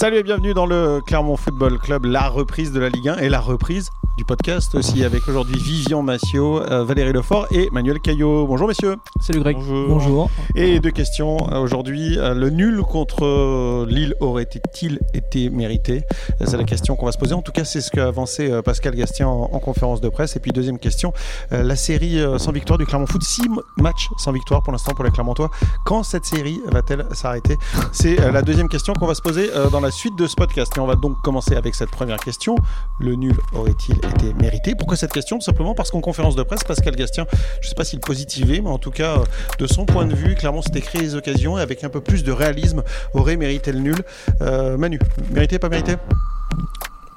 Salut et bienvenue dans le Clermont Football Club, la reprise de la Ligue 1 et la reprise du podcast aussi avec aujourd'hui Vivian Massiot, euh, Valérie Lefort et Manuel Caillot. Bonjour messieurs. Salut Greg. Bonjour. Et deux questions euh, aujourd'hui. Euh, le nul contre Lille aurait-il été mérité? C'est la question qu'on va se poser. En tout cas, c'est ce qu'a avancé Pascal Gastien en, conférence de presse. Et puis deuxième question, la série sans victoire du Clermont Foot, six matchs sans victoire pour l'instant pour les Clermontois. Quand cette série va-t-elle s'arrêter? C'est la deuxième question qu'on va se poser dans la suite de ce podcast. Et on va donc commencer avec cette première question. Le nul aurait-il été mérité Pourquoi cette question Tout simplement parce qu'en conférence de presse, Pascal Gastien, je ne sais pas s'il positivait, mais en tout cas, de son point de vue, clairement, c'était créer les occasions et avec un peu plus de réalisme, aurait mérité le nul. Euh, Manu, mérité, pas mérité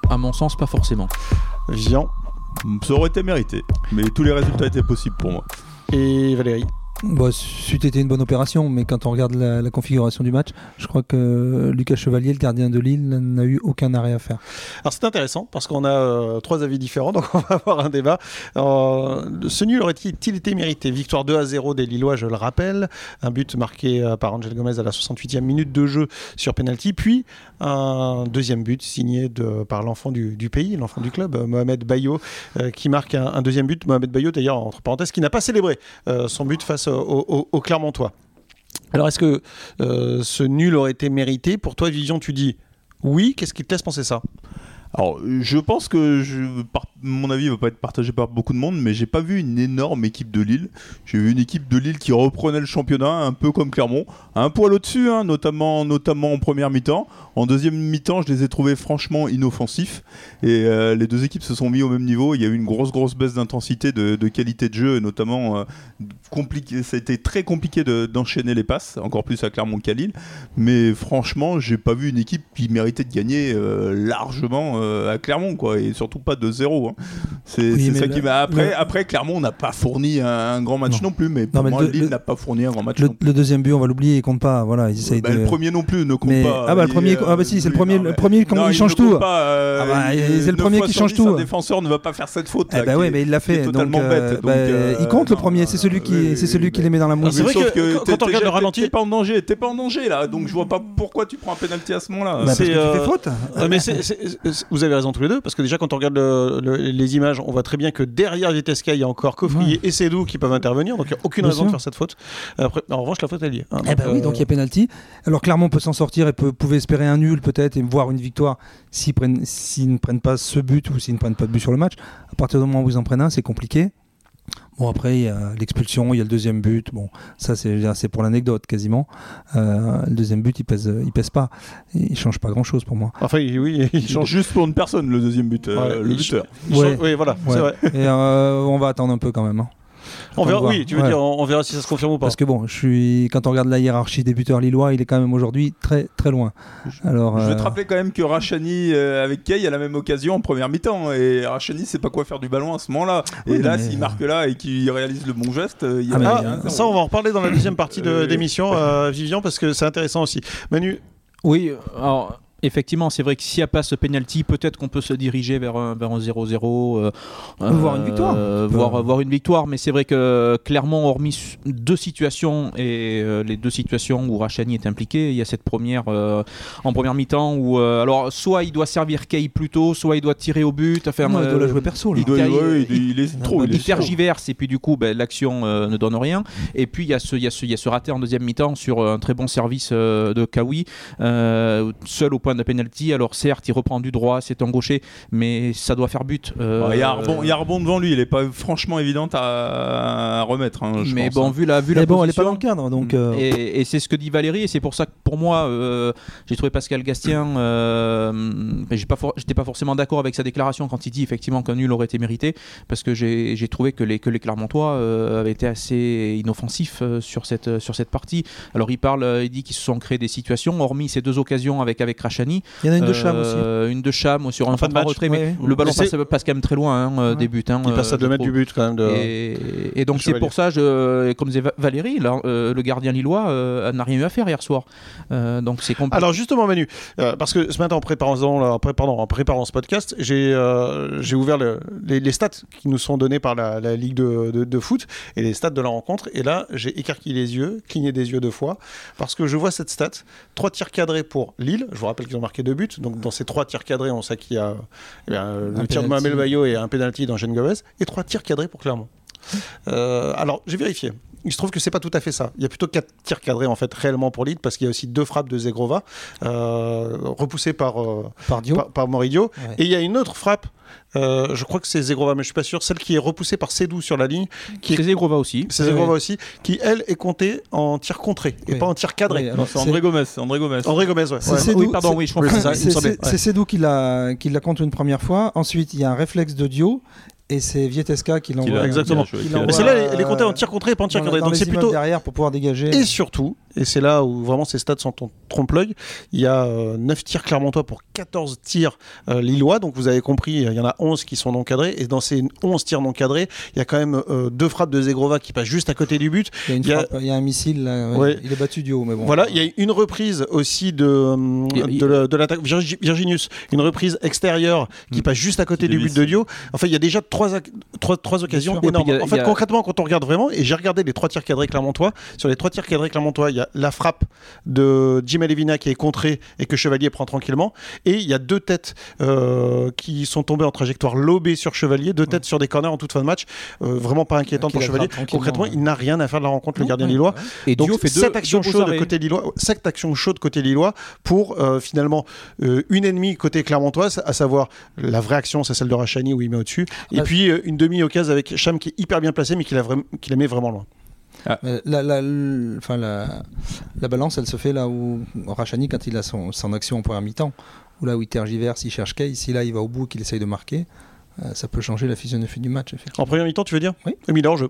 À mon sens, pas forcément. Vian Ça aurait été mérité, mais tous les résultats étaient possibles pour moi. Et Valérie Bon, c'eût été une bonne opération, mais quand on regarde la, configuration du match, je crois que Lucas Chevalier, le gardien de Lille, n'a eu aucun arrêt à faire. Alors c'est intéressant parce qu'on a euh, trois avis différents, donc on va avoir un débat. Euh, ce nul aurait-il été mérité? Victoire 2 à 0 des Lillois, je le rappelle. Un but marqué euh, par Angel Gomez à la 68e minute de jeu sur penalty, puis un deuxième but signé par l'enfant du, pays, l'enfant du club, Mohamed Bayo, qui marque un, deuxième but. Mohamed Bayo, d'ailleurs, entre parenthèses, qui n'a pas célébré son but face au, Clermontois. Alors, est-ce que euh, ce nul aurait été mérité Pour toi, Vision, tu dis oui. Qu'est-ce qui te laisse penser ça? Alors, je pense que je, mon avis ne va pas être partagé par beaucoup de monde, mais j'ai pas vu une énorme équipe de Lille. J'ai vu une équipe de Lille qui reprenait le championnat, un peu comme Clermont, un poil au-dessus, hein, notamment, en première mi-temps. En deuxième mi-temps, je les ai trouvés franchement inoffensifs. Et euh, les deux équipes se sont mis au même niveau. Il y a eu une grosse, grosse baisse d'intensité, de, qualité de jeu, et notamment euh. Ça a été très compliqué d'enchaîner les passes, encore plus à Clermont qu'à Lille. Mais franchement, j'ai pas vu une équipe qui méritait de gagner euh, largement à Clermont. Et surtout pas de zéro. Hein. C'est ça qui m'a. Après, après, Clermont n'a pas fourni un, grand match non, plus, mais pour moi, Lille n'a pas fourni un grand match. Le, deuxième but, on va l'oublier, il compte pas. Voilà, ils bah, Le premier non plus ne compte pas. Ah bah le premier ah bah si, c'est le premier, le premier quand il change tout. Euh, ah bah, c'est le premier qui change tout. Un défenseur ne va pas faire cette faute. Eh bah oui, mais il l'a fait. Totalement bête. Bah, euh, il compte le premier, c'est celui qui, c'est celui qui les met dans la mousse. C'est vrai que quand on regarde le ralenti, t'es pas en danger, t'es pas en danger là, donc je vois pas pourquoi tu prends un penalty à ce moment-là. Fais euh, faute. Mais vous avez raison tous les deux, parce que déjà quand on regarde les images, on voit très bien que derrière Vitesca, il y a encore Coffrier et Cédou qui peuvent intervenir, donc il n'y a aucune raison de faire cette faute. En revanche, la faute elle y est. Hein. Eh ben oui, donc il y a penalty. Alors clairement, on peut s'en sortir et pouvait espérer un nul peut-être et voir une victoire s'ils, prennent, s'ils ne prennent pas ce but ou s'ils ne prennent pas de but sur le match. À partir du moment où ils en prennent un, c'est compliqué. Bon, après, il y a l'expulsion, il y a le deuxième but. Bon, ça, c'est, c'est pour l'anecdote quasiment. Euh, le deuxième but, il pèse, il pèse pas. Il change pas grand chose pour moi. Enfin, oui, il change juste pour une personne, le deuxième but, euh, le buteur. oui, voilà, c'est vrai. Et euh, on va attendre un peu quand même. Hein. On verra, oui, tu veux dire, on, verra si ça se confirme ou pas. Parce que bon, je suis, quand on regarde la hiérarchie des buteurs lillois, il est quand même aujourd'hui très très loin. Alors, je vais te euh, rappeler quand même que Rachani euh, avec Kay a la même occasion en première mi-temps et Rachani sait pas quoi faire du ballon à ce moment-là. et là, s'il marque là et qu'il réalise le bon geste, il y a, ah, ah, ça on va en reparler dans la deuxième partie de l'émission, euh, Vivian, parce que c'est intéressant aussi. Manu. Oui, alors effectivement, c'est vrai que s'il n'y a pas ce penalty, peut-être qu'on peut se diriger vers un 0-0. Euh, voir une victoire. Euh, voir, une victoire, mais c'est vrai que clairement, hormis deux situations, et euh, les deux situations où Rachani est impliqué, il y a cette première en première mi-temps où, alors, soit il doit servir Kay plus tôt, soit il doit tirer au but. Enfin, il doit la jouer perso. Il, doit, il, est trop. Il, tergiverse, et puis du coup, ben, l'action ne donne rien. Et puis, il y, a ce, il, y a ce, il y a ce raté en deuxième mi-temps sur un très bon service de Kawi, seul au point de penalty. Alors certes, il reprend du droit, c'est gaucher, mais ça doit faire but. Euh, il y, a un rebond devant lui, il est pas franchement évident à, remettre. Hein, mais bon, hein. vu la vu la bon, elle est pas dans le cadre, donc. Euh, et, c'est ce que dit Valérie, et c'est pour ça que pour moi, euh, j'ai trouvé Pascal Gastien, j'ai pas j'étais pas forcément d'accord avec sa déclaration quand il dit effectivement qu'un nul aurait été mérité, parce que j'ai trouvé que les que les Clermontois avaient été assez inoffensifs sur cette sur cette partie. Alors il parle, il dit qu'ils se sont créés des situations, hormis ces deux occasions avec avec Il y en a une de Cham aussi. Euh, une de Cham sur un fin de retrait, mais le ballon passe, passe, quand même très loin hein, euh, des buts. Hein, il passe à 2 euh, mètres du but quand même. De... Et, donc c'est pour ça, je, comme disait Valérie, le gardien lillois n'a rien eu à faire hier soir. donc c'est compliqué. Alors justement Manu, parce que ce matin en préparant, en préparant, en préparant ce podcast, j'ai ouvert les, stats qui nous sont donnés par la, Ligue de, de, foot et les stats de la rencontre. Et là, j'ai écarquillé les yeux, cligné des yeux deux fois, parce que je vois cette stat 3 tirs cadrés pour Lille. Je vous rappelle rappelle qu'ils ont marqué deux buts. Donc dans ces trois tirs cadrés, on sait qu'il y a eh bien, le Un tir de. Mohamed Bayo et un penalty d'Angèle Gomez et trois tirs cadrés pour Clermont. Euh, alors j'ai vérifié. Il se trouve que c'est pas tout à fait ça. Il y a plutôt quatre tirs cadrés en fait réellement pour Lille parce qu'il y a aussi deux frappes de Zegrova euh, repoussées par, euh, Par Dio. par, par Moridio. Ouais. Et il y a une autre frappe. euh, je crois que c'est Zegrova, mais je suis pas sûr. Celle qui est repoussée par Sedou sur la ligne, qui est C'est Zegrova aussi. c'est Zegrova aussi, qui elle est comptée en tir contré et Oui. pas en tir cadré. Oui, Non, alors, c'est André Gomez. André Gomez. André Gomez, ouais. C'est oui, pardon, c'est- oui, je comprends. c'est ça, C'est Sedou qui la, qui la compte une première fois. Ensuite, il y a un réflexe de Dio. Et c'est Vieteska qui l'envoie. Exactement. qu'il a joué, Il qu'il a- envoie- Mais celle-là, elle est comptée en tir contré et pas en tir cadré. Donc les c'est plutôt. derrière pour pouvoir dégager. Et surtout, et c'est là où vraiment ces stats sont en trompe-l'œil, il y a euh, 9 tirs clermontois pour 14 tirs euh, lillois. Donc vous avez compris, il y en a 11 qui sont non cadrés. Et dans ces 11 tirs non cadrés, il y a quand même euh, deux frappes de Zegrova qui passent juste à côté du but. il y a une il y a- frappe, il y a un missile. là, ouais. Ouais. Il est battu Dio, mais bon. Voilà, il y a une reprise aussi de, euh, de, la- de l'attaque Virgi- Virginius, une reprise extérieure qui Mm. passe juste à côté du but de Dio. Enfin, il y a déjà trois, trois, trois occasions énormes. a- en fait, a- concrètement, quand on regarde vraiment, et j'ai regardé les trois tirs cadrés clermontois, sur les trois tirs cadrés clermontois, il y a la frappe de Jim Alevina qui est contrée et que Chevalier prend tranquillement. Et il y a deux têtes euh, qui sont tombées en trajectoire lobée sur Chevalier, deux têtes sur des corners en toute fin de match. Euh, vraiment pas inquiétant Qu'il pour Chevalier. Concrètement, ouais. il n'a rien à faire de la rencontre, le gardien ouais, lillois. Et Donc fait cette action chaude arrêts. côté lillois, cette action chaude côté lillois pour euh, finalement une ennemie côté clermontoise, à savoir la vraie action, c'est celle de Rachani où il met au-dessus, et Ah, puis une demi-occasion avec Cham qui est hyper bien placé mais qui la, qui la met vraiment loin. Euh, La, la, enfin, la, la balance, elle se fait là où Rachani, quand il a son, son action en première mi-temps, où là où il tergiverse, il cherche Kay, si là il va au bout, qu'il essaye de marquer, euh, ça peut changer la physionomie du match. En première mi-temps, tu veux dire Oui. Mais il est en jeu.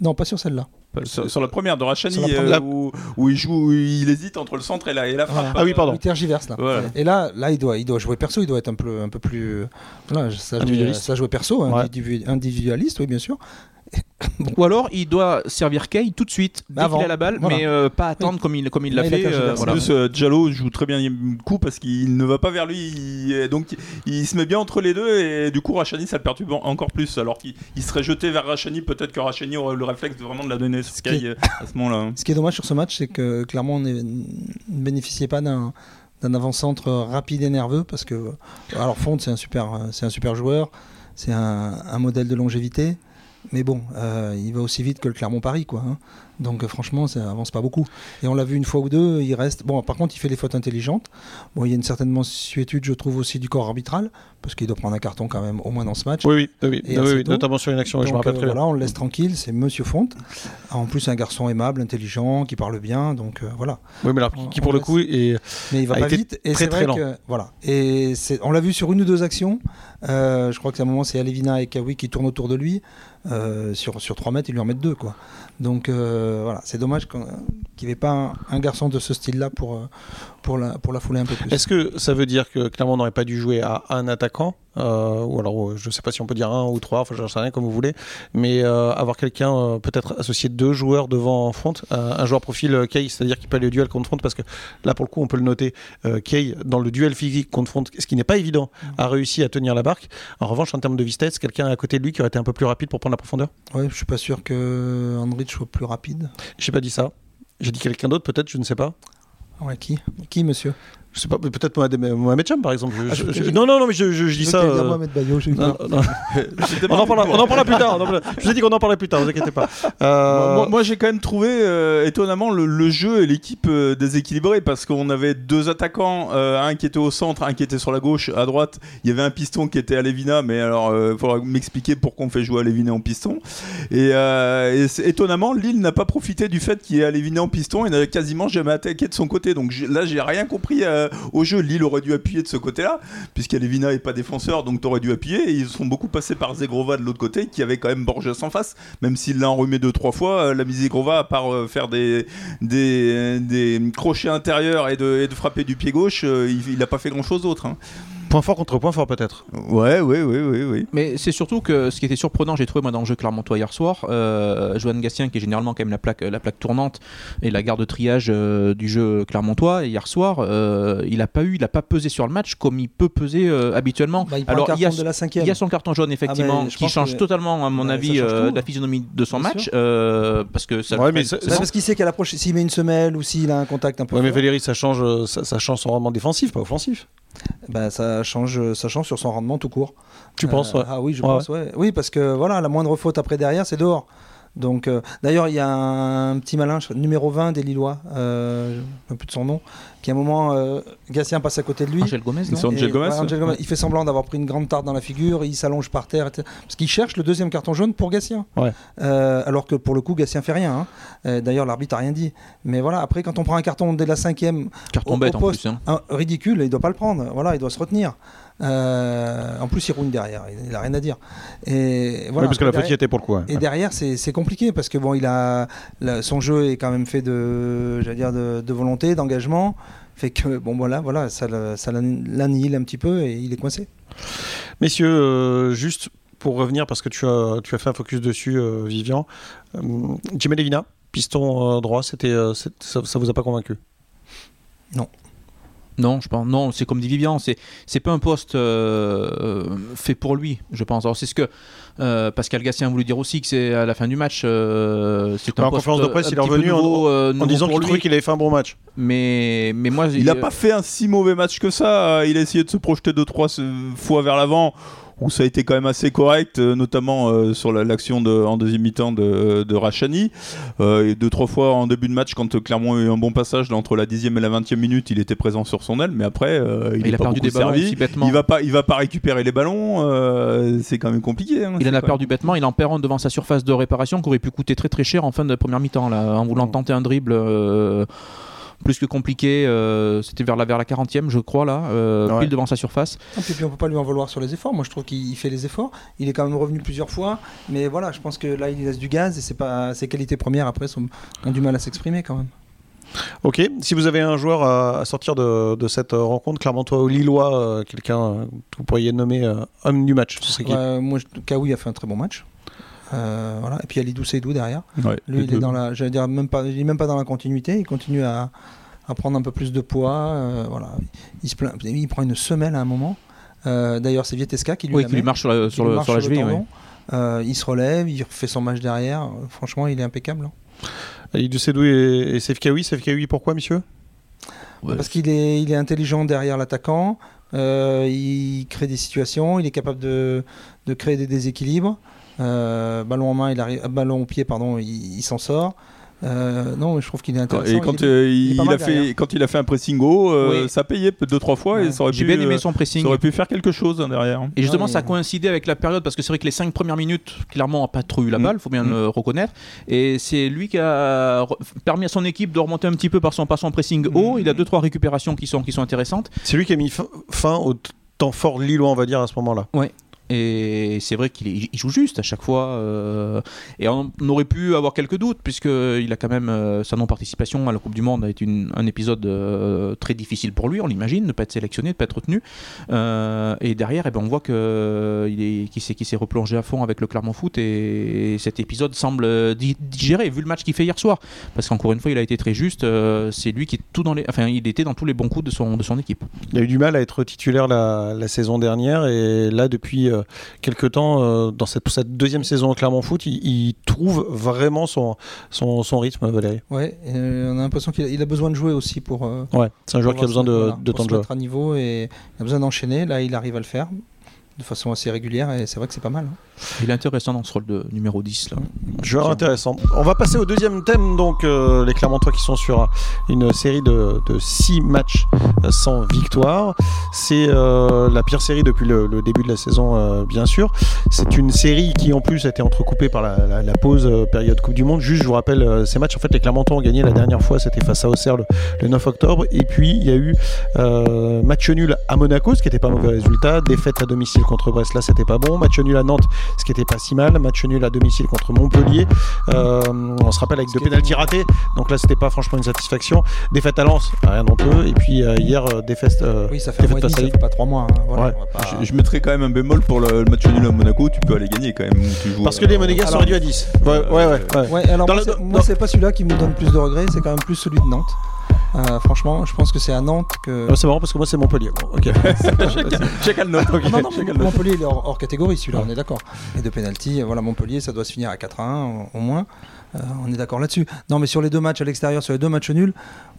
Non, pas sur celle-là. Sur, sur la première de Rachani, euh, où, où il joue, où il hésite entre le centre et la, et la frappe. Voilà. Ah oui, pardon. Il tergiverse là. Voilà. Et là, là il, doit, il doit jouer perso, il doit être un peu, un peu plus. Voilà, ça, Individualiste. ça jouer perso, Ouais. individu- individualiste, oui, bien sûr. Ou alors il doit servir Kay tout de suite dès Avant. qu'il a la balle, Voilà. mais euh, pas attendre comme il comme il l'a fait. euh, En voilà. plus, euh, Diallo joue très bien le coup parce qu'il ne va pas vers lui, il- donc il se met bien entre les deux et du coup Rachani ça le perturbe en- encore plus. Alors qu'il il serait jeté vers Rachani, peut-être que Rachani aurait le réflexe de vraiment de la donner sur Ce qui Sky euh, à ce moment-là. hein. Ce qui est dommage sur ce match, c'est que clairement on n'est- ne bénéficiait pas d'un d'un avant-centre rapide et nerveux parce que alors Font c'est un super euh, c'est un super joueur, c'est un, un modèle de longévité, mais bon euh, il va aussi vite que le Clermont Paris quoi. hein. Donc euh, franchement ça avance pas beaucoup. Et on l'a vu une fois ou deux, il reste bon par contre il fait les fautes intelligentes. Bon il y a une certaine mensuétude je trouve aussi du corps arbitral parce qu'il doit prendre un carton quand même au moins dans ce match. Oui, oui, oui, notamment sur une action, je me Donc, rappelle euh, très bien. voilà, on le laisse tranquille, c'est Monsieur Font. En plus, un garçon aimable, intelligent, qui parle bien, donc euh, voilà. Oui, mais alors, qui, on pour le laisse. coup est Mais il va A pas été vite et très, très vrai que voilà. Et on l'a vu sur une ou deux actions. Euh, je crois que à un moment c'est Alevina et Kawi qui tournent autour de lui. Euh, sur sur 3 mètres, ils lui en mettent deux quoi. Donc euh, voilà, c'est dommage qu'il n'y ait pas un, un garçon de ce style-là pour euh, pour la pour la fouler un peu plus. Est-ce que ça veut dire que Clermont n'aurait pas dû jouer à un attaquant euh, Ou alors, je ne sais pas si on peut dire un ou trois, enfin, j'en sais rien, comme vous voulez. Mais euh, avoir quelqu'un, euh, peut-être associer deux joueurs devant Front, un joueur profil Kay, c'est-à-dire qui peut aller au duel contre Front, parce que là, pour le coup, on peut le noter, Kay, dans le duel physique contre Front, ce qui n'est pas évident, a réussi à tenir la barque. En revanche, en termes de vitesse, quelqu'un à côté de lui qui aurait été un peu plus rapide pour prendre la profondeur? Ouais, je suis pas sûr que Plus rapide. J'ai pas dit ça. J'ai dit quelqu'un d'autre, peut-être, je ne sais pas. Ouais, qui? Qui monsieur? Je sais pas, peut-être Mohamed, Mohamed Cham, par exemple. Je- Ah, je- je- je- non, non, non, mais je, je- je dis ça. euh, Mohamed Bayo, j'ai non, non. on, en parlera, on en parlera plus tard. on en parlera- Je vous ai dit qu'on en parlerait plus tard, ne vous inquiétez pas. Euh, Moi, moi, j'ai quand même trouvé euh, étonnamment le, le jeu et l'équipe euh, déséquilibrée parce qu'on avait deux attaquants, euh, un qui était au centre, un qui était sur la gauche, à droite. Il y avait un piston qui était à Lévina, mais alors il faudra m'expliquer pourquoi on fait jouer à Lévina en piston. Et, euh, étonnamment, Lille n'a pas profité du fait qu'il y ait Lévina en piston et n'a quasiment jamais attaqué de son côté. Donc là, j'ai rien compris euh, au jeu. Lille aurait dû appuyer de ce côté-là, puisqu'Alévina n'est pas défenseur, donc t'aurais dû appuyer. Et ils sont beaucoup passés par Zegrova de l'autre côté, qui avait quand même Borges en face, même s'il l'a enrhumé deux trois fois. euh, La Zegrova, à part euh, faire des, des, des crochets intérieurs et de, frapper du pied gauche, il n'a pas fait grand-chose d'autre. hein. Point fort contre point fort peut-être. Ouais, ouais, ouais, ouais, ouais. Mais c'est surtout que ce qui était surprenant, j'ai trouvé moi dans le jeu Clermontois hier soir, euh, Johan Gastien qui est généralement quand même la plaque, la plaque tournante et la garde de triage euh, du jeu Clermontois hier soir, euh, il a pas eu, il a pas pesé sur le match comme il peut peser euh, habituellement. Bah, il Alors il y a de la cinquième. il y a son carton jaune effectivement Ah, qui change que- totalement à mon Ouais, avis euh, la physionomie de son Bien match euh, parce que ça Ouais, mais ça- bon. parce qu'il sait qu'à la prochaine, s'il met une semelle ou s'il a un contact un peu Ouais, mais Valérie, ça change, euh, ça, ça change son rendement défensif, pas offensif. Bah, ça, change, ça change sur son rendement tout court. Tu Euh, penses ouais. Ah oui, je pense, ouais. Oui, parce que voilà, la moindre faute après derrière, c'est dehors. Donc, euh, d'ailleurs, il y a un petit malin, je- numéro 20 des Lillois, euh, je plus de son nom, qui à un moment, euh, Gatien passe à côté de lui. Angel Gomez non C'est Angel Et, Gomez, ouais, Angel ouais. Gomez, Il fait semblant d'avoir pris une grande tarte dans la figure, il s'allonge par terre, etc. parce qu'il cherche le deuxième carton jaune pour Gatien. Ouais. Euh, alors que pour le coup, Gatien fait rien. hein. Euh, D'ailleurs, l'arbitre a rien dit. Mais voilà, après, quand on prend un carton dès la cinquième, carton au- bête au en poste. plus hein. un- ridicule, il doit pas le prendre. Voilà, il doit se retenir. Euh, en plus, il roule derrière, il, il a rien à dire. Et voilà. Ouais, parce que la y était pour le coup. ouais. et derrière, c'est compliqué parce que bon, il a la- son jeu est quand même fait de, dire, de, de volonté, d'engagement, fait que bon voilà, voilà, ça, le- ça l'annihile un petit peu et il est coincé. Messieurs, euh, juste pour revenir, parce que tu as, tu as fait un focus dessus, euh, Vivian. Jimmy Levina, piston droit, c'était, ça, ça vous a pas convaincu? Non, je pense. Non, c'est comme dit Vivian, c'est c'est pas un poste euh, fait pour lui, je pense. Alors c'est ce que euh, Pascal Gatien a voulu dire aussi que c'est à la fin du match. euh, c'est un En conférence de presse, un il est revenu en- nouveau, euh, En disant qu'il trouvait lui. qu'il avait fait un bon match. Mais mais moi Il a euh, pas fait un si mauvais match que ça. Il a essayé de se projeter deux trois fois vers l'avant, où ça a été quand même assez correct, euh, notamment euh, sur la- l'action de, en deuxième mi-temps de, de Rachani. Euh, et deux trois fois en début de match, quand euh, Clermont a eu un bon passage là, entre la dixième et la vingtième minute, il était présent sur son aile. Mais après, euh, il, a pas perdu des ballons aussi bêtement. Il va pas, il va pas récupérer les ballons. euh, c'est quand même compliqué. hein. Il en a perdu bêtement, il en perd un devant sa surface de réparation qui aurait pu coûter très très cher en fin de première mi-temps là, en voulant tenter un dribble euh, plus que compliqué. euh, C'était vers la, vers la 40e, je crois, là, euh, Ouais. pile devant sa surface. Et puis, puis on peut pas lui en vouloir sur les efforts. Moi, je trouve qu'il fait les efforts. Il est quand même revenu plusieurs fois, mais voilà, je pense que là, il laisse du gaz et c'est pas ses qualités premières après sont, ont du mal à s'exprimer quand même. Ok, si vous avez un joueur à, sortir de, de cette euh, rencontre, Clermontois ou Lillois, euh, quelqu'un que vous pourriez nommer euh, homme du match, ce serait qui? Ouais, moi, Kaoui a fait un très bon match. Euh, voilà. Et puis il y a Lidou Seydou derrière. Ouais, Lui, il est deux. dans la, j'allais dire même pas, il est même pas dans la continuité. Il continue à, à prendre un peu plus de poids. euh, voilà, il se plaint, il prend une semelle à un moment. Euh, D'ailleurs, c'est Vietesca qui lui, Oui, la qui lui met, marche sur la, qui sur lui le- marche sur la sur le cheville. ouais. tendon. Euh, il se relève, il refait son match derrière. Euh, Franchement, il est impeccable. hein. Idou Sedou et, et Sefkaoui. Sefkaoui, pourquoi, monsieur? Ouais. Parce qu'il est, il est intelligent derrière l'attaquant. euh, il crée des situations. Il est capable de, de créer des déséquilibres. Euh, ballon en main, il arrive, ballon au pied, pardon, il, il s'en sort. Euh, non, mais je trouve qu'il est intéressant. Et Il quand, est- euh, il a fait, derrière. quand il a fait un pressing haut, euh, Oui. ça payait deux trois fois et Ouais. ça aurait, J'ai pu, bien aimé euh, son pressing. ça aurait pu faire quelque chose hein, derrière. Et justement, Ouais, ça a ouais. coïncidé avec la période parce que c'est vrai que les cinq premières minutes, clairement, n'a pas trop eu la Mm. balle, faut bien Mm. le reconnaître. Et c'est lui qui a permis à son équipe de remonter un petit peu par son, par son pressing haut. Il a deux trois récupérations qui sont, qui sont intéressantes. C'est lui qui a mis fin, fin au temps fort lillois, on va dire, à ce moment-là. Et c'est vrai qu'il joue juste à chaque fois. euh, et on aurait pu avoir quelques doutes, puisqu'il a quand même euh, sa non-participation à la Coupe du Monde a été un épisode euh, très difficile pour lui, on l'imagine, ne pas être sélectionné, ne pas être retenu. Et derrière, eh ben, on voit qu'il qu'il s'est, s'est replongé à fond avec le Clermont Foot. Et, cet épisode semble di- digéré, vu le match qu'il fait hier soir. Parce qu'encore une fois, il a été très juste. c'est lui qui est tout dans les. Enfin, il était dans tous les bons coups de son, de son équipe. Il a eu du mal à être titulaire la, saison dernière et là depuis quelques temps euh, dans cette, cette deuxième saison au Clermont Foot, il, il trouve vraiment son, son, son rythme, Valérie. Ouais, euh, on a l'impression qu'il a, besoin de jouer aussi pour. euh, Ouais, c'est un joueur qui a besoin de, voilà, de temps de jeu. à niveau et il a besoin d'enchaîner. Là, il arrive à le faire de façon assez régulière et c'est vrai que c'est pas mal. hein. Il est intéressant dans ce rôle de numéro 10. Là. Joueur Tiens. intéressant. On va passer au deuxième thème, donc euh, les Clermontois qui sont sur une série de, de six matchs euh, sans victoire. C'est euh, la pire série depuis le, le début de la saison, euh, bien sûr. C'est une série qui en plus a été entrecoupée par la, la- la pause euh, période Coupe du Monde. Juste, je vous rappelle euh, ces matchs. En fait, les Clermontois ont gagné la dernière fois, c'était face à Auxerre le, le 9 octobre. Et puis, il y a eu euh, match nul à Monaco, ce qui n'était pas un mauvais résultat. Défaite à domicile contre Brest, là c'était pas bon. Match nul à Nantes, ce qui était pas si mal. Match nul à domicile contre Montpellier. Euh, on se rappelle avec deux pénalties ratés, donc là c'était pas franchement une satisfaction. Défaite à Lens, rien non plus. Et puis euh, hier, euh, défaite. euh, Oui, ça fait un mois et défaite demi, face à ça Lille. fait pas trois mois. hein, voilà, Ouais. on va pas- Je, je mettrais quand même un bémol pour le, le match nul à Monaco, tu peux aller gagner quand même. où tu joues, Parce que les Monégasques sont réduits à 10. Ouais, ouais, ouais. ouais. Ouais, alors dans- moi, c'est pas celui-là qui me donne plus de regrets, c'est quand même plus celui de Nantes. Euh, franchement, je pense que c'est à Nantes que. Ah, c'est marrant parce que moi c'est Montpellier. Bon, ok. Chacun le nôtre. Ah non, non, Montpellier il est hors, hors catégorie celui-là, on est d'accord. Et de pénalty, voilà, Montpellier ça doit se finir à 4 à 1 au- au moins. Euh, on est d'accord là-dessus. Non, mais sur les deux matchs à l'extérieur, sur les deux matchs nuls,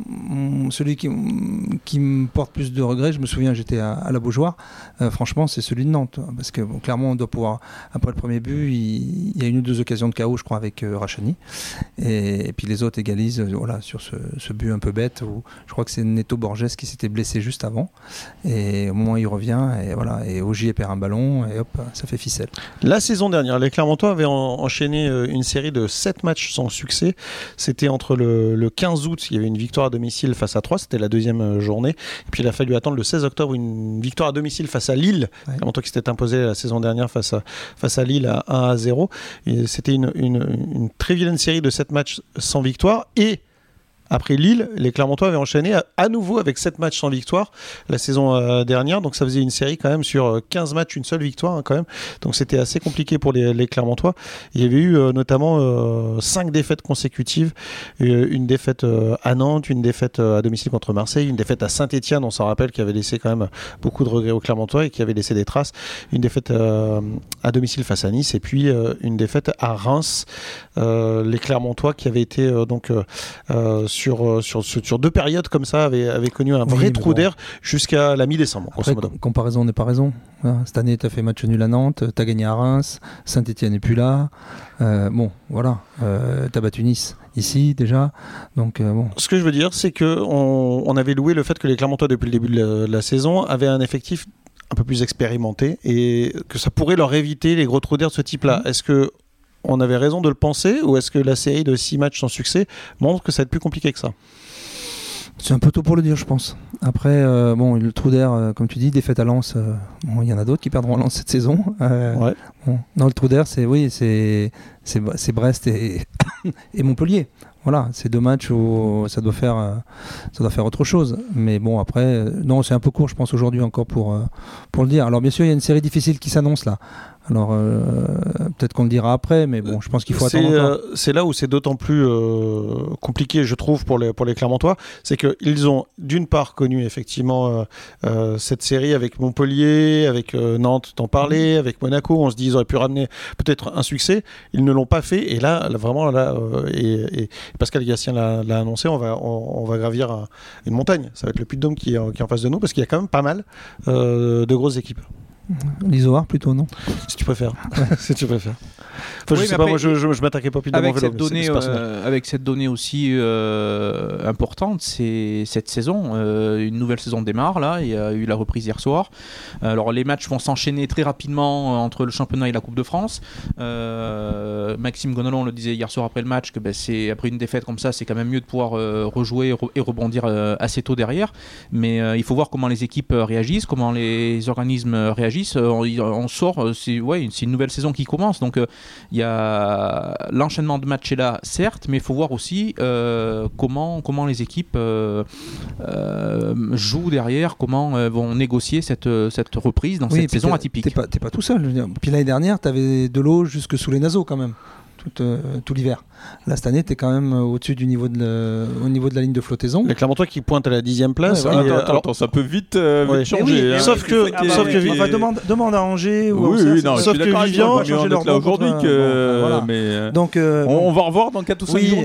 mm, celui qui, mm, qui me porte plus de regrets, je me souviens, j'étais à, la Beaujoire, euh, franchement, c'est celui de Nantes. Parce que bon, clairement, on doit pouvoir. Après le premier but, il, y a une ou deux occasions de chaos, je crois, avec euh, Rachani. Et, puis les autres égalisent euh, voilà, sur ce, ce but un peu bête où je crois que c'est Neto Borges qui s'était blessé juste avant. Et au moment où il revient, et voilà, et Ogier perd un ballon, et hop, ça fait ficelle. La saison dernière, les Clermontois avaient en- enchaîné une série de 7 matchs sans succès. C'était entre le, le 15 août, il y avait une victoire à domicile face à 3, c'était la deuxième euh, journée. Et puis il a fallu attendre le 16 octobre une victoire à domicile face à Lille. Ouais. Qui s'était imposé la saison dernière face à, face à Lille à 1 à 0. Et C'était une, une- une très vilaine série de 7 matchs sans victoire. Et après Lille, les Clermontois avaient enchaîné à, nouveau avec 7 matchs sans victoire la saison euh, dernière. Donc ça faisait une série quand même sur euh, 15 matchs, une seule victoire hein, quand même. Donc c'était assez compliqué pour les, les Clermontois. Il y avait eu euh, notamment 5 défaites consécutives. Euh, une défaite euh, à Nantes, une défaite euh, à domicile contre Marseille, une défaite à Saint-Etienne, on s'en rappelle, qui avait laissé quand même beaucoup de regrets aux Clermontois et qui avait laissé des traces. Une défaite euh, à domicile face à Nice et puis euh, une défaite à Reims. Euh, les Clermontois qui avaient été euh, donc euh, euh, sur, euh, sur, sur, sur deux périodes comme ça avaient, avaient connu un vrai trou bon. d'air jusqu'à la mi-décembre. comparaison n'est pas raison. Cette année, tu as fait match nul à Nantes, tu as gagné à Reims, Saint-Etienne n'est plus là. Euh, bon, voilà, tu as battu Nice ici déjà. Donc, euh, bon. Ce que je veux dire, c'est que on, avait loué le fait que les Clermontois, depuis le début de la, de la saison, avaient un effectif un peu plus expérimenté et que ça pourrait leur éviter les gros trous d'air de ce type-là. Est-ce que on avait raison de le penser ou est-ce que la série de six matchs sans succès montre que ça va être plus compliqué que ça? C'est un peu tôt pour le dire, je pense. Après, euh, bon, le trou d'air, euh, comme tu dis, défaite à Lens, euh, bon, il y en a d'autres qui perdront à Lens cette saison. Ouais. bon. Non, le trou d'air, c'est oui, c'est Brest et, et Montpellier. Voilà, c'est deux matchs où ça doit faire ça doit faire autre chose. Mais bon, après, non, c'est un peu court, je pense aujourd'hui encore pour pour le dire. Alors bien sûr, il y a une série difficile qui s'annonce là. Alors euh, peut-être qu'on le dira après, mais bon, je pense qu'il faut C'est attendre. encore. euh, c'est là où c'est d'autant plus euh, compliqué, je trouve, pour les, pour les Clermontois. C'est qu'ils ont d'une part connu effectivement cette série avec Montpellier, avec Nantes, t'en parlais, avec Monaco. On se dit ils auraient pu ramener peut-être un succès. Ils ne l'ont pas fait. Et là, là, vraiment, là, et, et Pascal Gatien l'a annoncé, on va, on, on va gravir un- une montagne. Ça va être le Puy de Dôme qui, est- qui est en face de nous parce qu'il y a quand même pas mal de grosses équipes. L'Isoar plutôt, non? Si tu préfères. si tu préfères. Enfin, Oui, je sais pas, moi je, je, je m'attaquais pas en avec cette, donnée, euh, avec cette donnée aussi euh, importante, c'est cette saison. euh, une nouvelle saison démarre là. Il y a eu la reprise hier soir. Alors les matchs vont s'enchaîner très rapidement entre le championnat et la Coupe de France. Euh, Maxime Gonalon le disait hier soir après le match que ben, c'est après une défaite comme ça, c'est quand même mieux de pouvoir euh, rejouer re- et rebondir euh, assez tôt derrière. Mais euh, il faut voir comment les équipes euh, réagissent, comment les organismes euh, réagissent. Euh, on, on sort, euh, c'est ouais, une nouvelle saison qui commence. Donc euh, il y a l'enchaînement de matchs est là, certes, mais il faut voir aussi euh, comment, comment les équipes euh, euh, jouent derrière, comment euh, vont négocier cette, cette reprise dans Oui, cette saison atypique. T'es pas, pas tout seul. Puis l'année dernière, tu avais de l'eau jusque sous les naseaux quand même, tout, euh, tout l'hiver. Là, cette année, tu es quand même euh, au-dessus du niveau de, le- au niveau de la ligne de flottaison. Les Clermontois qui pointent à la dixième place. Ouais, et, voilà. euh, Attends, alors, attends, ça peut vite, euh, Ouais. vite Mais changer. oui, hein. sauf que- C'est sauf que- Enfin, demande, demande à Angers ou Oui, oui, non, Sauf que Vivian- aujourd'hui mais, Donc, euh, on, on va revoir dans 4 ou 5 oui, journées.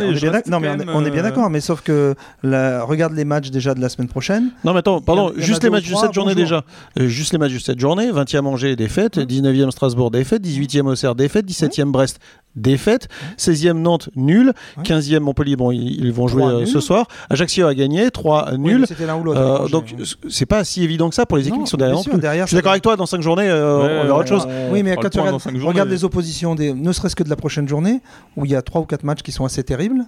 non, mais on est, bien d'accord, mais sauf que regarde les matchs déjà de la semaine prochaine. Non, mais attends, pardon, juste les matchs de cette journée déjà. Juste les matchs de cette journée 20e Angers, défaite. 19e Strasbourg, défaite. 18e Auxerre, défaite. 17e Brest, défaite. Défaite. 16e Nantes, nul. Ouais. 15e Montpellier, bon, ils, ils vont jouer euh, ce soir. Ajaccio a gagné, 3 Oui, nuls. mais C'était l'un ou l'autre. Euh, Angers, donc c'est pas si évident que ça pour les équipes Non, qui sont derrière sûr, Je suis d'accord avec toi, dans 5 journées, euh, Ouais, on verra autre chose. Oui, mais quand tu regardes, regarde les oppositions, des, ne serait-ce que de la prochaine journée, où il y a 3 ou 4 matchs qui sont assez terribles.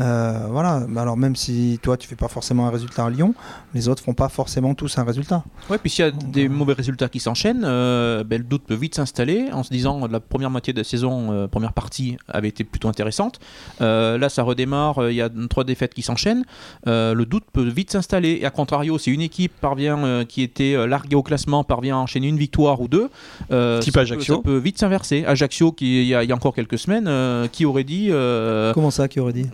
euh, voilà, alors même si toi tu fais pas forcément un résultat à Lyon, les autres font pas forcément tous un résultat. Ouais, puis s'il y a des mauvais résultats qui s'enchaînent, euh, ben, le doute peut vite s'installer en se disant la première moitié de la saison, euh, première partie avait été plutôt intéressante. Euh, là, ça redémarre, euh, il y a trois défaites qui s'enchaînent. Euh, le doute peut vite s'installer. Et à contrario, si une équipe parvient, euh, qui était larguée au classement, parvient à enchaîner une victoire ou deux, euh, Type ça, Ajaccio. Peut, ça peut vite s'inverser. Ajaccio, qui il y, a, il y a encore quelques semaines, euh, qui aurait dit euh, Comment ça, qui aurait dit?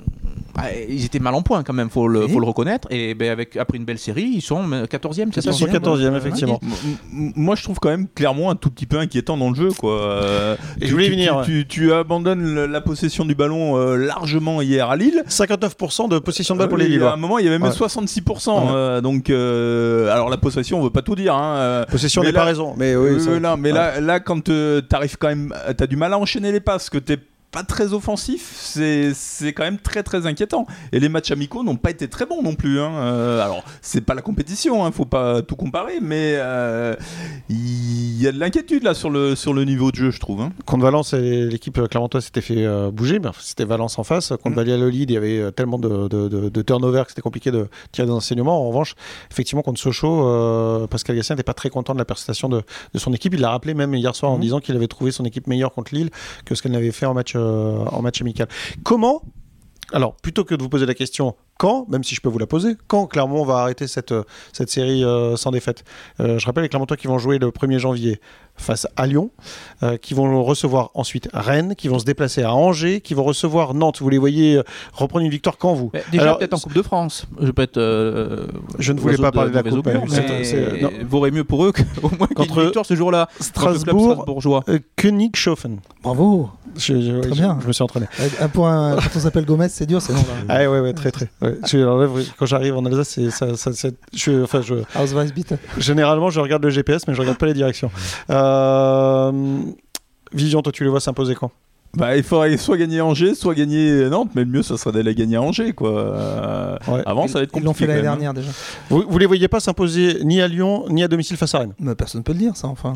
Bah, ils étaient mal en point quand même, faut le, Oui. faut le reconnaître. Et ben, avec, après une belle série, ils sont euh, 14e, c'est ça Ils sont 14e, Ouais. effectivement. M- Moi, je trouve quand même Clermont un tout petit peu inquiétant dans le jeu, quoi. Euh, Et tu- je voulais tu- venir, Tu, tu- tu abandonnes le- la possession du ballon euh, largement hier à Lille. 59% de possession de balle pour les Oui, À Lillois. un moment, il y avait même Ouais. 66%. Ouais. euh, donc, euh, alors la possession, on veut pas tout dire. Hein, euh, Possession n'est pas raison, mais oui. euh, ça- là, mais ouais. là, là, quand tu t'arrives quand même, t'as du mal à enchaîner les passes, que t'es pas très offensif, c'est quand même très très inquiétant. Et les matchs amicaux n'ont pas été très bons non plus. Hein. Euh, alors, c'est pas la compétition, hein, faut pas tout comparer, mais euh, il y a de l'inquiétude là sur le, sur le niveau de jeu, je trouve. hein. Contre Valence, l'équipe clermontoise s'était fait euh, bouger, mais c'était Valence en face. Contre Mm. Valladolid, il y avait euh, tellement de, de, de, de turnover que c'était compliqué de tirer des enseignements. En revanche, effectivement, contre Sochaux, euh, Pascal Gassien n'était pas très content de la prestation de, de son équipe. Il l'a rappelé même hier soir en Mhm. disant qu'il avait trouvé son équipe meilleure contre Lille que ce qu'elle n'avait fait en match, euh, en match amical. Comment alors, plutôt que de vous poser la question quand, même si je peux vous la poser, quand Clermont va arrêter cette, euh, série euh, sans défaite? Euh, Je rappelle les Clermontois qui vont jouer le 1er janvier face à Lyon, euh, qui vont recevoir ensuite Rennes, qui vont se déplacer à Angers, qui vont recevoir Nantes. Vous les voyez euh, reprendre une victoire quand vous Mais déjà peut-être en Coupe de France. Je peux être. euh, Je ne voulais pas parler de la mauvais Coupe, augure, mais mais c'est- c'est- non. vaudrait mieux pour eux qu'au moins Contre une victoire ce jour-là. Strasbourg, strasbourgeois. euh, Königshofen. Bravo Je, je- Très je- bien. je me suis entraîné. Un, quand on s'appelle Gomez, c'est dur, c'est non Ah ouais, ouais, très, très. ouais. Je- alors là, quand j'arrive en Alsace, c'est, ça, ça- c'est- je, enfin, je, Ausweisbitte. Généralement, je regarde le GPS, mais je regarde pas les directions. Euh, Vision, toi, tu les vois s'imposer quand? Bah, il faudrait soit gagner Angers, soit gagner Nantes, mais le mieux, ça serait d'aller gagner Angers, quoi. Euh, Ouais. Avant, ça va être Ils compliqué. l'ont fait l'année dernière déjà. vous, vous les voyez pas s'imposer ni à Lyon, ni à domicile face à Rennes? Mais personne peut le dire, ça, enfin.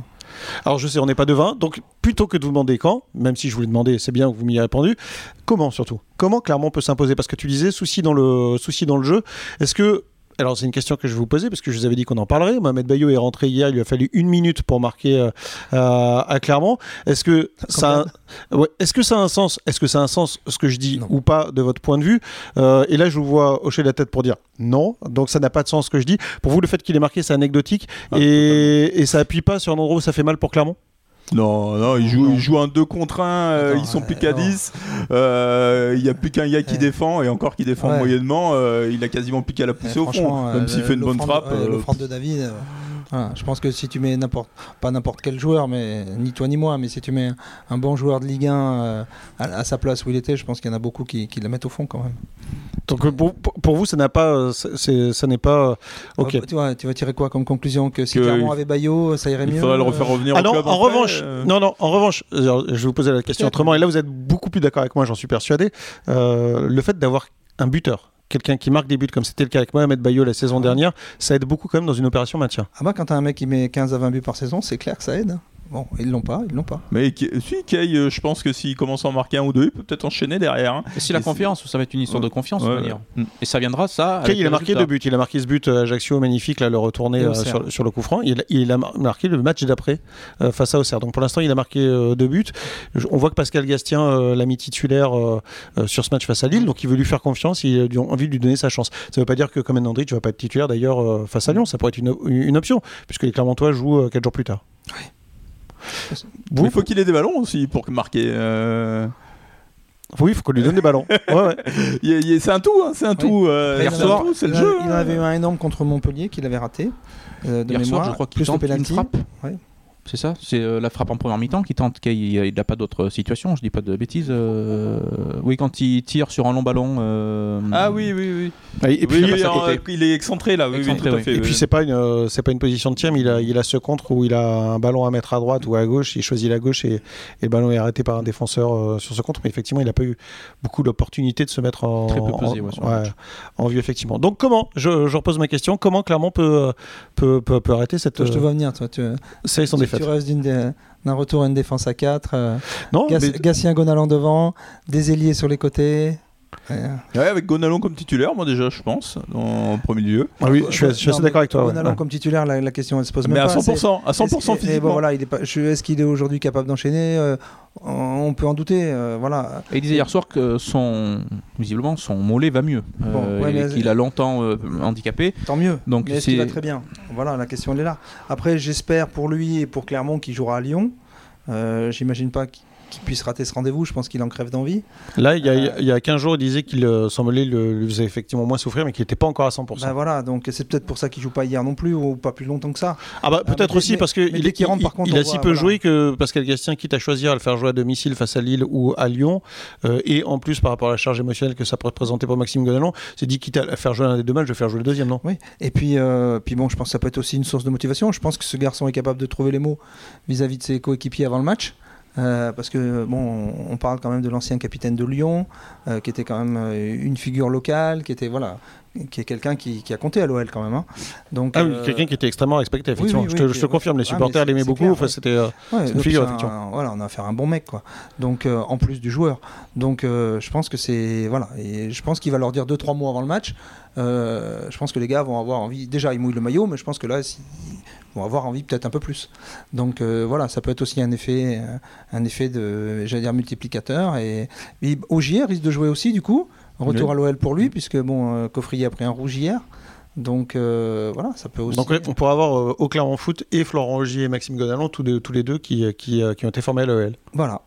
Alors, je sais, on n'est pas devin, donc plutôt que de vous demander quand, même si je vous l'ai demandé, c'est bien que vous m'y ayez répondu, comment surtout? Comment Clermont peut s'imposer? Parce que tu disais, souci dans le, souci dans le jeu. Est-ce que. Alors, c'est une question que je vais vous poser parce que je vous avais dit qu'on en parlerait. Mohamed Bayo est rentré hier, il lui a fallu une minute pour marquer euh, euh, à Clermont. Est-ce que ça, a- ouais, est-ce que ça a un sens Est-ce que ça a un sens ce que je dis Non. ou pas de votre point de vue? Euh, Et là, je vous vois hocher la tête pour dire non. Donc, ça n'a pas de sens ce que je dis. Pour vous, le fait qu'il ait marqué, c'est anecdotique Ah, et, et ça appuie pas sur un endroit où ça fait mal pour Clermont? Non, non, ils jouent, ils jouent un 2 contre 1, euh, Attends, ils sont plus euh, qu'à non. 10. euh, Il y a plus qu'un gars qui défend, et encore qui défend Ouais. moyennement, euh, il a quasiment plus qu'à la pousser au fond. Même euh, s'il fait une bonne frappe. euh, L'offrande de David. Voilà, je pense que si tu mets n'importe, pas n'importe quel joueur, mais ni toi ni moi, mais si tu mets un, bon joueur de Ligue 1 euh, à, à sa place où il était, je pense qu'il y en a beaucoup qui, qui la mettent au fond quand même. Donc euh, pour, vous, ça n'a pas, euh, c'est, ça n'est pas. Ok. Euh, tu, vois, tu vas tirer quoi comme conclusion Que si Clermont il- avait Bayo, ça irait il mieux faudrait le refaire revenir Ah au non, club en après, revanche, euh, non, non, en revanche, alors, je vais vous poser la question autrement. Et là, vous êtes beaucoup plus d'accord avec moi, j'en suis persuadé. Euh, le fait d'avoir un buteur, quelqu'un qui marque des buts, comme c'était le cas avec Mohamed Bayo la saison dernière, ça aide beaucoup quand même dans une opération maintien. Ah bah quand t'as un mec qui met 15 à 20 buts par saison, c'est clair que ça aide. Bon, ils l'ont pas, ils l'ont pas. Mais si, Kay, euh, je pense que s'il commence à en marquer un ou deux, il peut peut-être enchaîner derrière. hein. Et c'est la confiance, ça va être une histoire de confiance, de Ouais, toute manière. ouais. Et ça viendra, ça. Kay, il a marqué deux buts. Il a marqué ce but à Ajaccio magnifique, là, le retourné Et euh, sur, sur le coup franc. Il, il a mar- marqué le match d'après euh, face à Auxerre. Donc pour l'instant, il a marqué euh, deux buts. Je- on voit que Pascal Gastien euh, l'a mis titulaire euh, euh, sur ce match face à Lille, donc il veut lui faire confiance. Il a lui- envie de lui donner sa chance. Ça ne veut pas dire que comme Andrich va pas être titulaire d'ailleurs euh, face à Lyon. Ça pourrait être une, une option, puisque les Clermontois jouent euh, quatre jours plus tard. Mais il faut qu'il ait des ballons aussi pour marquer. euh. Oui, il faut qu'on lui donne des ballons. Ouais, ouais. Il y a- il y a- C'est un tout, hein, c'est un tout. euh, Hier soir, tout, c'est il le en- jeu. Il en hein. avait eu un énorme contre Montpellier qu'il avait raté. euh, de Hier mémoire, soir, je crois qu'il plus le tente une penalty. frappe. C'est ça C'est euh, la frappe en première mi-temps qui tente, qu'il n'a pas d'autre situation, je dis pas de bêtises. euh, Oui, quand il tire sur un long ballon. euh, Ah oui, oui, oui. Et, et puis, Oui, oui, ça- alors, il est excentré là, oui, oui, Excentré, tout à oui. fait. Et oui. puis c'est pas une euh, c'est pas une position de tir, mais il a il a ce contre où il a un ballon à mettre à droite ou à gauche, il choisit la gauche et, et le ballon est arrêté par un défenseur euh, sur ce contre. Mais effectivement, il a pas eu beaucoup d'opportunités de se mettre en Très peu en- pesé, ouais, sur le ouais, match. en vue effectivement. Donc comment je, je repose ma question comment Clermont peut peut, peut, peut arrêter cette Toi, je te vois venir, toi. Tu, sans tu- défaite dé- d'un retour à une défense à 4. Non, mais- Gatien Gonalan devant, des ailiers sur les côtés. Ouais, avec Gonalon comme titulaire, moi déjà, je pense, en premier lieu. Ah oui, je suis, je suis non, assez mais d'accord avec toi. Ouais. comme titulaire, la, la question elle se pose Mais même à pas. 100%, à c'est- 100% est-ce- et physiquement. bon, voilà, Est-ce qu'il est aujourd'hui capable d'enchaîner Euh, On peut en douter. euh, voilà. Et il disait hier soir que son, visiblement, son mollet va mieux. Bon, Euh, ouais, et mais- qu'il a longtemps euh, handicapé. Tant mieux. Donc Mais est-ce qu'il c'est- va très bien? Voilà, la question elle est là. Après, j'espère pour lui et pour Clermont qu'il jouera à Lyon. Euh, J'imagine pas qu'il qu'il puisse rater ce rendez-vous. Je pense qu'il en crève d'envie. Là, il y, a, Euh, il y a 15 jours, il disait qu'il euh, semblait le, lui faisait effectivement moins souffrir, mais qu'il n'était pas encore à 100%. Bah voilà, donc c'est peut-être pour ça qu'il joue pas hier non plus ou pas plus longtemps que ça. Ah bah peut-être mais- aussi mais- parce mais il, qu'il il- rentre, par contre, il a si peu voilà. joué que Pascal Gastien quitte à choisir à le faire jouer à domicile face à Lille ou à Lyon euh, et en plus par rapport à la charge émotionnelle que ça pourrait représenter pour Maxime Gonalan, c'est dit quitte à faire jouer un des deux matchs, de faire jouer le deuxième, non? Oui. Et puis, euh, puis bon, je pense que ça peut être aussi une source de motivation. Je pense que ce garçon est capable de trouver les mots vis-à-vis de ses coéquipiers avant le match. Euh, parce que bon, on- parle quand même de l'ancien capitaine de Lyon, euh, qui était quand même euh, une figure locale, qui était voilà, qui est quelqu'un qui, qui a compté à l'OL quand même. hein. Donc Ah oui, euh, quelqu'un qui était extrêmement respecté, effectivement. oui, je te, je confirme, les ah, supporters l'aimaient beaucoup. enfin, ouais. c'était euh, Ouais, une figure, c'est un- effectivement. Voilà, on a affaire à un bon mec, quoi. Donc, euh, en plus du joueur. Donc, je pense que c'est. Voilà. Et je pense qu'il va leur dire 2-3 mots avant le match. Je pense que les gars vont avoir envie. Déjà, ils mouillent le maillot, mais je pense que là, si- vont avoir envie peut-être un peu plus. Donc, euh, voilà, ça peut être aussi un effet, euh, un effet de, j'allais dire, multiplicateur. Et, et Ogier risque de jouer aussi, du coup. Retour Oui. à l'OL pour lui, puisque, bon, euh, Coffrier a pris un rouge hier. Donc, euh, voilà, ça peut aussi. Donc on pourra avoir euh, au Clermont Foot et Florent Ogier et Maxime Gonalan, tous, deux- tous les deux qui, qui, qui ont été formés à l'OL. Voilà.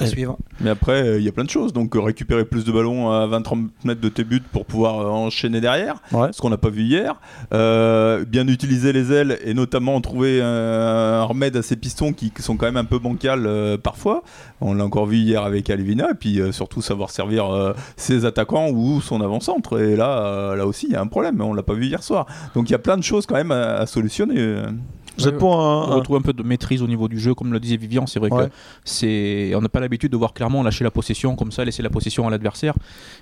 À Et- suivre. Mais après, euh, il y a plein de choses. Donc, euh, récupérer plus de ballons à 20-30 mètres de tes buts pour pouvoir euh, enchaîner derrière, Ouais. ce qu'on n'a pas vu hier. Bien utiliser les ailes et notamment trouver un, remède à ces pistons qui, qui sont quand même un peu bancals euh, parfois. On l'a encore vu hier avec Alvina. Et puis surtout savoir servir ses attaquants ou son avant-centre. Et là, là aussi, il y a un problème. On l'a pas vu hier soir. Donc, il y a plein de choses quand même à, à solutionner. Vous êtes pour On un, un- retrouve un peu de maîtrise au niveau du jeu, comme le disait Vivian. C'est vrai Ouais. que c'est, on n'a pas l'habitude de voir clairement lâcher la possession comme ça, laisser la possession à l'adversaire.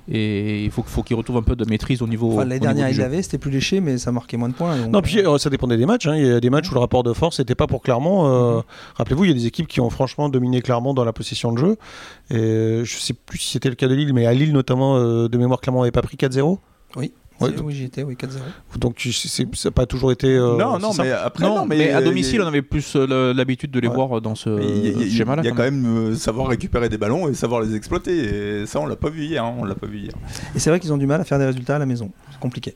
Et il faut, faut qu'il retrouve un peu de maîtrise au niveau. Enfin, L'année dernière, il l'avait, c'était plus léché, mais ça marquait moins de points. donc, Non, puis euh, euh, ça dépendait des matchs. hein. Il y a des matchs où le rapport de force n'était pas pour Clermont. Euh, Rappelez-vous, il y a des équipes qui ont franchement dominé Clermont dans la possession de jeu. Et je sais plus si c'était le cas de Lille, mais à Lille notamment, euh, de mémoire, Clermont n'avait pas pris 4-0. Oui, Ouais, oui, j'y étais, oui, 4-0. Donc ça n'a pas toujours été. euh, non, non, mais après, Non, mais, à domicile, a- on avait plus euh, l'habitude de les Ouais. voir dans ce Mais il y a- il y a- schéma-là. Il y a quand même. même euh, savoir récupérer des ballons et savoir les exploiter. Et ça, on l'a pas vu hier. hein, on l'a pas vu hier. Et c'est vrai qu'ils ont du mal à faire des résultats à la maison. C'est compliqué.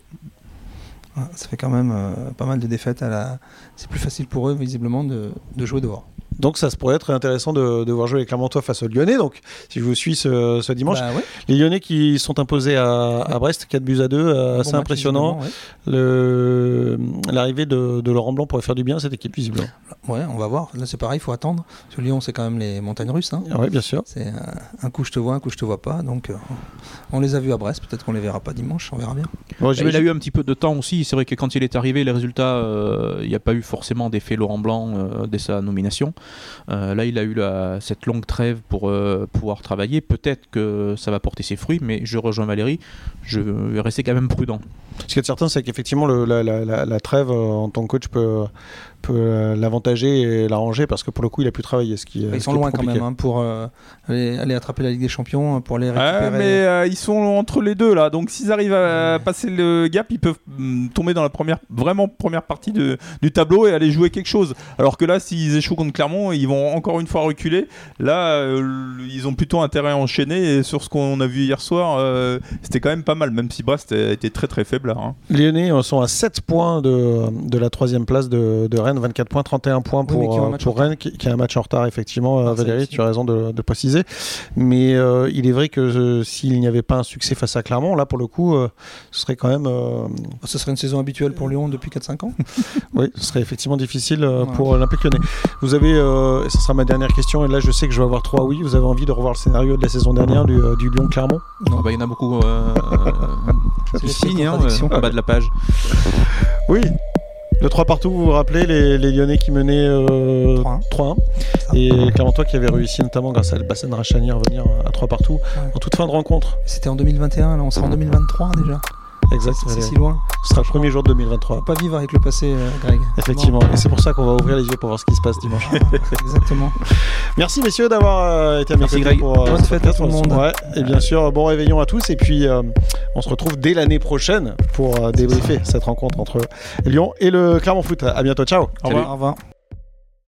Ça fait quand même euh, pas mal de défaites à la. C'est plus facile pour eux, visiblement, de, de jouer dehors. Donc ça se pourrait être intéressant de, de voir jouer les Clermontois face aux Lyonnais. Donc si je vous suis ce, ce dimanche, Bah ouais, les Lyonnais qui sont imposés à, à Brest 4 buts à 2, euh, bon assez match, impressionnant. L'arrivée de, de Laurent Blanc pourrait faire du bien à cette équipe visiblement. Ouais. On va voir. Là, c'est pareil, il faut attendre. Que Lyon, c'est quand même les montagnes russes. hein. Oui, bien sûr. C'est euh, un coup je te vois, un coup je te vois pas. Donc, euh, on les a vus à Brest. Peut-être qu'on les verra pas dimanche. On verra bien. Bon, il a eu un petit peu de temps aussi. C'est vrai que quand il est arrivé, les résultats, euh, il n'y a pas eu forcément d'effet Laurent Blanc euh, dès sa nomination. Euh, là, il a eu cette longue trêve pour euh, pouvoir travailler. Peut-être que ça va porter ses fruits, mais je rejoins Valérie. Je vais rester quand même prudent. Ce qui est certain, c'est qu'effectivement, la- la trêve euh, en tant que coach peut, peut euh, l'avantager et l'arranger parce que pour le coup, il a pu travailler. Ce qui, Ils ce sont loin quand même hein, pour euh, aller, aller attraper la Ligue des Champions, hein, pour les récupérer. mais euh, ils sont entre les deux là, donc s'ils arrivent à passer le gap, ils peuvent mm, tomber dans la première, vraiment première partie de- du tableau et aller jouer quelque chose. Alors que là, s'ils échouent contre Clermont, ils vont encore une fois reculer. Là, euh, ils ont plutôt intérêt à enchaîner. Et sur ce qu'on a vu hier soir, euh, c'était quand même pas mal, même si Brest a été très très faible. là, hein. Lyonnais euh, sont à 7 points de, de la troisième place de, de Rennes. 24 points, 31 points Oui, pour, qui euh, en retard. Rennes, qui, qui a un match en retard, effectivement, euh, Marseille Valérie, tu as raison de, de préciser. Mais euh, il est vrai que euh, s'il n'y avait pas un succès face à Clermont, là, pour le coup, euh, ce serait quand même. euh, Ce serait une saison habituelle pour Lyon depuis 4-5 ans. oui, ce serait effectivement difficile euh, Ouais. pour l'Olympique lyonnais. Vous avez, euh, et ce sera ma dernière question, et là, je sais que je vais avoir trois oui. Vous avez envie de revoir le scénario de la saison dernière du, euh, du Lyon-Clermont? Ah bah, Il y en a beaucoup euh, euh, C'est qui l'effet signent hein, en bas de la page. Oui. Le 3 partout, vous vous rappelez, les, les Lyonnais qui menaient euh, 3-1. 3-1. Et Clermontois qui avait réussi, notamment grâce à Bassan Rachani, à revenir à 3 partout Ouais. en toute fin de rencontre. C'était en 2021, là on sera en 2023 déjà. Exact. C'est si loin. Ce sera le premier jour de On 2023. peut pas vivre avec le passé, euh, Greg. Effectivement. Et c'est pour ça qu'on va ouvrir les yeux pour voir ce qui se passe dimanche. Exactement. Merci messieurs d'avoir euh, été à mes Merci, Greg. pour euh, Bonne fête à tout le monde. Ouais. Et bien sûr, bon réveillon à tous. Et puis, euh, on se retrouve dès l'année prochaine pour euh, débriefer cette rencontre entre Lyon et le Clermont Foot. À bientôt. Ciao. Au revoir. Au revoir.